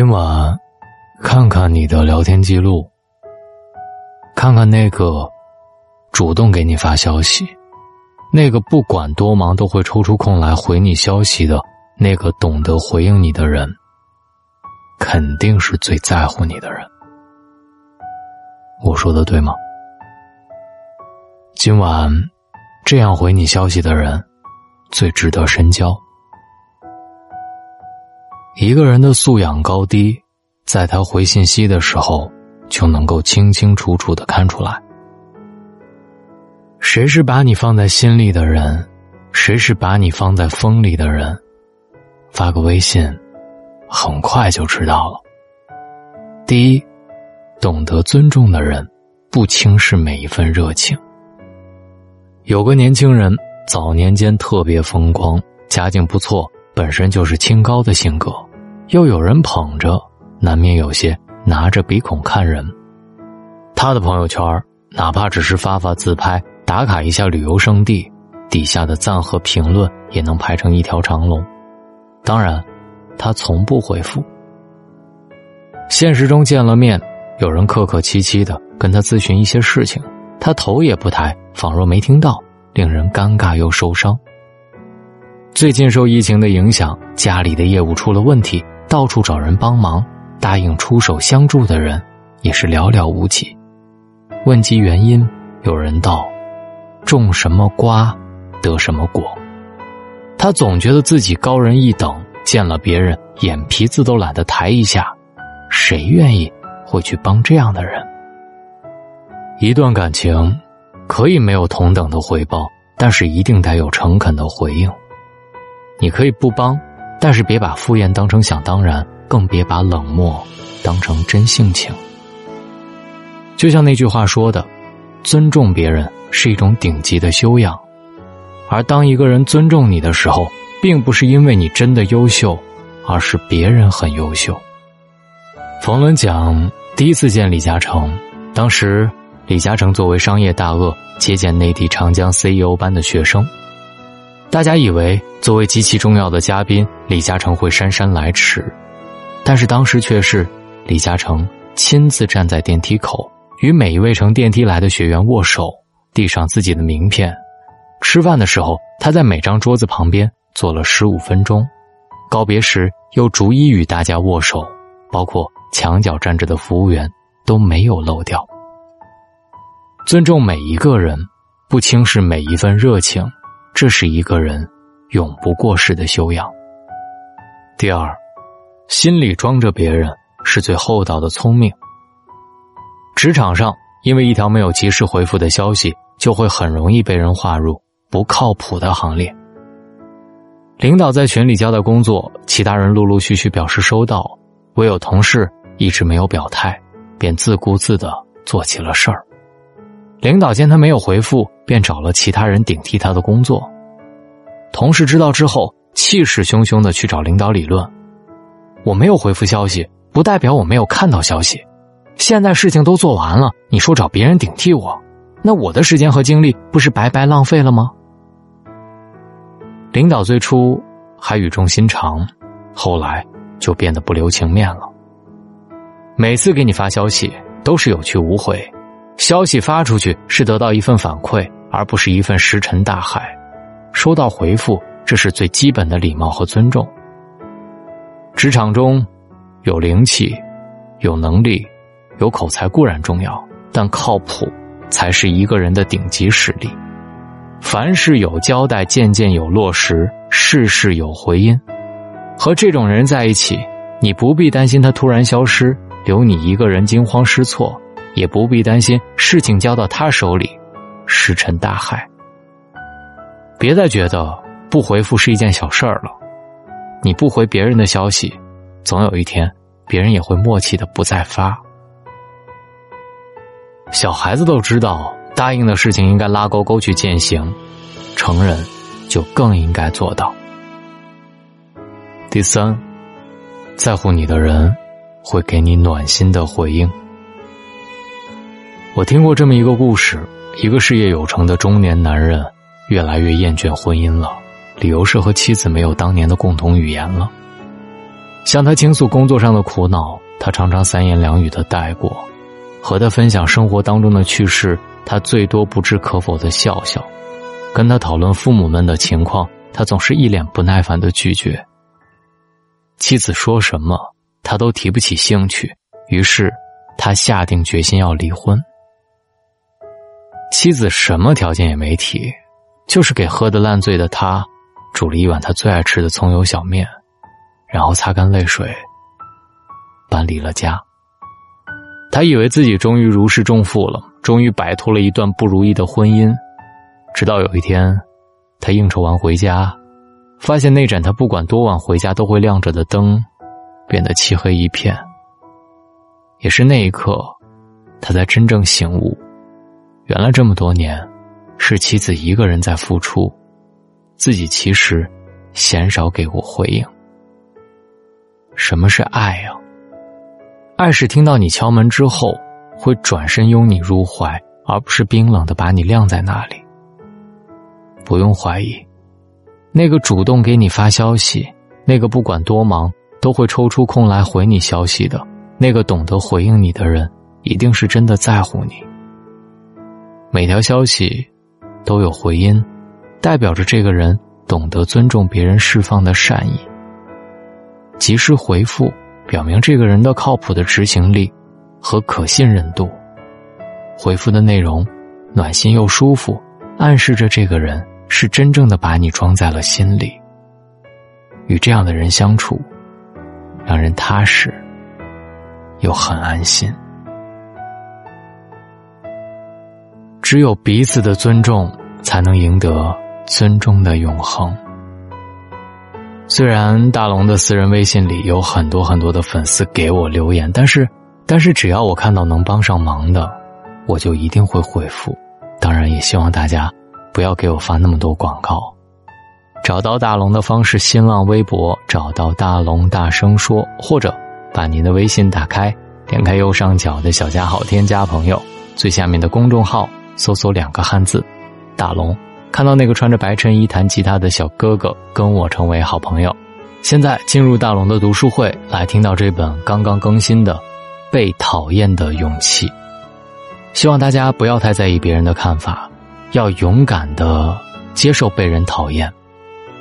今晚，看看你的聊天记录，看看那个主动给你发消息、那个不管多忙都会抽出空来回你消息的那个懂得回应你的人，肯定是最在乎你的人。我说的对吗？今晚这样回你消息的人，最值得深交。一个人的素养高低，在他回信息的时候就能够清清楚楚的看出来。谁是把你放在心里的人，谁是把你放在风里的人，发个微信，很快就知道了。第一，懂得尊重的人，不轻视每一份热情。有个年轻人早年间特别风光，家境不错，本身就是清高的性格。又有人捧着，难免有些拿着鼻孔看人。他的朋友圈，哪怕只是发发自拍、打卡一下旅游胜地，底下的赞和评论也能排成一条长龙。当然，他从不回复。现实中见了面，有人客客气气的跟他咨询一些事情，他头也不抬，仿若没听到，令人尴尬又受伤。最近受疫情的影响，家里的业务出了问题。到处找人帮忙，答应出手相助的人也是寥寥无几。问及原因，有人道：“种什么瓜，得什么果。”他总觉得自己高人一等，见了别人眼皮子都懒得抬一下。谁愿意会去帮这样的人？一段感情可以没有同等的回报，但是一定得有诚恳的回应。你可以不帮。但是别把敷衍当成想当然，更别把冷漠当成真性情。就像那句话说的：“尊重别人是一种顶级的修养。”而当一个人尊重你的时候，并不是因为你真的优秀，而是别人很优秀。冯仑讲第一次见李嘉诚，当时李嘉诚作为商业大鳄接见内地长江 CEO 班的学生。大家以为作为极其重要的嘉宾，李嘉诚会姗姗来迟，但是当时却是李嘉诚亲自站在电梯口，与每一位乘电梯来的学员握手，递上自己的名片。吃饭的时候，他在每张桌子旁边坐了十五分钟，告别时又逐一与大家握手，包括墙角站着的服务员都没有漏掉。尊重每一个人，不轻视每一份热情。这是一个人永不过时的修养。第二，心里装着别人是最厚道的聪明。职场上，因为一条没有及时回复的消息，就会很容易被人划入不靠谱的行列。领导在群里交代工作，其他人陆陆续续表示收到，唯有同事一直没有表态，便自顾自的做起了事儿。领导见他没有回复，便找了其他人顶替他的工作。同事知道之后，气势汹汹的去找领导理论：“我没有回复消息，不代表我没有看到消息。现在事情都做完了，你说找别人顶替我，那我的时间和精力不是白白浪费了吗？”领导最初还语重心长，后来就变得不留情面了。每次给你发消息，都是有去无回。消息发出去是得到一份反馈，而不是一份石沉大海。收到回复，这是最基本的礼貌和尊重。职场中，有灵气、有能力、有口才固然重要，但靠谱才是一个人的顶级实力。凡事有交代，件件有落实，事事有回音。和这种人在一起，你不必担心他突然消失，留你一个人惊慌失措。也不必担心事情交到他手里，石沉大海。别再觉得不回复是一件小事儿了，你不回别人的消息，总有一天别人也会默契的不再发。小孩子都知道答应的事情应该拉勾勾去践行，成人就更应该做到。第三，在乎你的人会给你暖心的回应。我听过这么一个故事：一个事业有成的中年男人，越来越厌倦婚姻了，理由是和妻子没有当年的共同语言了。向他倾诉工作上的苦恼，他常常三言两语的带过；和他分享生活当中的趣事，他最多不置可否的笑笑；跟他讨论父母们的情况，他总是一脸不耐烦的拒绝。妻子说什么，他都提不起兴趣，于是他下定决心要离婚。妻子什么条件也没提，就是给喝得烂醉的他煮了一碗他最爱吃的葱油小面。然后擦干泪水，搬离了家。他以为自己终于如释重负了，终于摆脱了一段不如意的婚姻。直到有一天，他应酬完回家，发现那盏他不管多晚回家都会亮着的灯，变得漆黑一片。也是那一刻，他才真正醒悟：原来这么多年，是妻子一个人在付出，自己其实鲜少给过回应。什么是爱呀？爱是听到你敲门之后，会转身拥你入怀，而不是冰冷的把你晾在那里。不用怀疑，那个主动给你发消息，那个不管多忙都会抽出空来回你消息的，那个懂得回应你的人，一定是真的在乎你。每条消息都有回音，代表着这个人懂得尊重别人释放的善意。及时回复，表明这个人的靠谱的执行力和可信任度。回复的内容暖心又舒服，暗示着这个人是真正的把你装在了心里。与这样的人相处，让人踏实又很安心。只有彼此的尊重，才能赢得尊重的永恒。虽然大龙的私人微信里有很多很多的粉丝给我留言，但是，但是只要我看到能帮上忙的，我就一定会回复。当然，也希望大家不要给我发那么多广告。找到大龙的方式：新浪微博找到大龙，大声说，或者把您的微信打开，点开右上角的小加号，添加朋友，最下面的公众号搜索两个汉字“大龙”。看到那个穿着白衬衣弹吉他的小哥哥，跟我成为好朋友。现在进入大龙的读书会，来听到这本刚刚更新的《被讨厌的勇气》。希望大家不要太在意别人的看法，要勇敢的接受被人讨厌，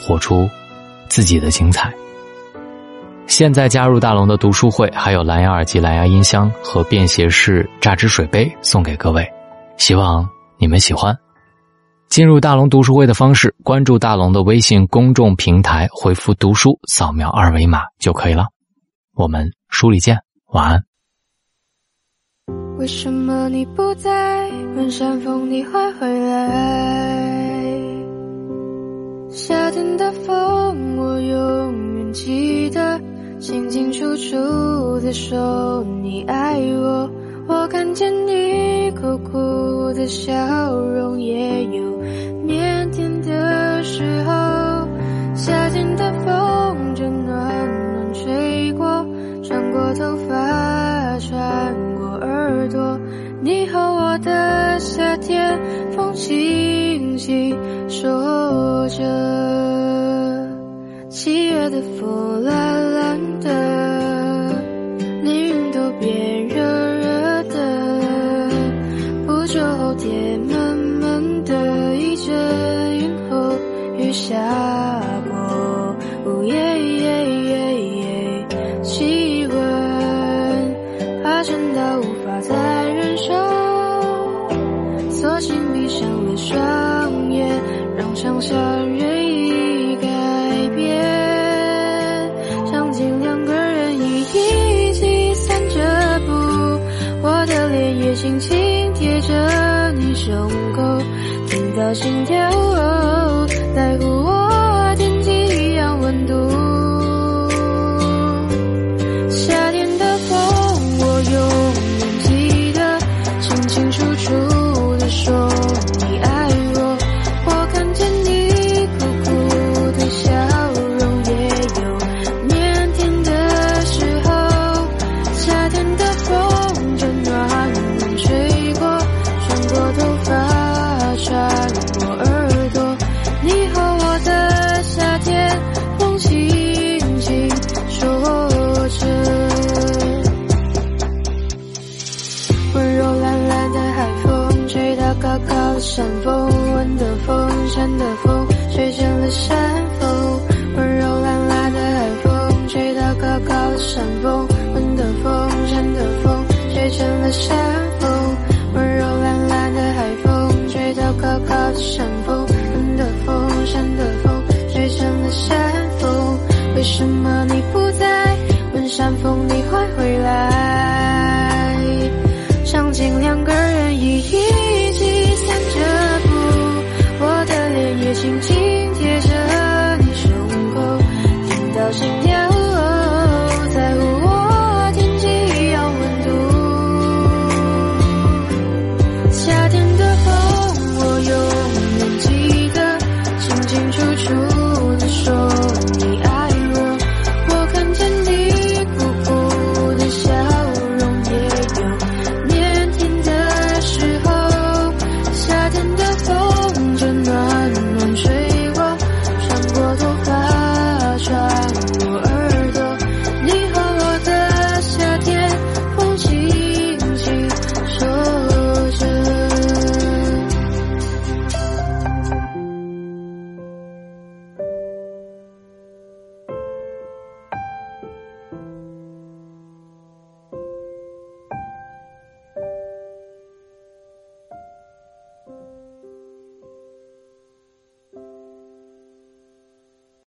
活出自己的精彩。现在加入大龙的读书会，还有蓝牙耳机、蓝牙音箱和便携式榨汁水杯送给各位，希望你们喜欢。进入大龙读书会的方式：关注大龙的微信公众平台，回复“读书”，扫描二维码就可以了。我们书里见，晚安。为什么你不在？问山风你会回来？夏天的风，我永远记得，清清楚楚的说你爱我。我看见你苦苦的笑容，也有腼腆的时候。夏天的风正暖暖吹过，穿过头发，穿过耳朵。你和我的夏天，风轻轻说着。七月的风懒懒的，下过，气温爬升到无法再忍受，索性闭上了双眼，让想象任意改变。场景两个人一起散着步，我的脸也轻轻贴着你胸口，听到心跳。的风吹进了山峰，温柔懒懒的海风吹到高高的山峰。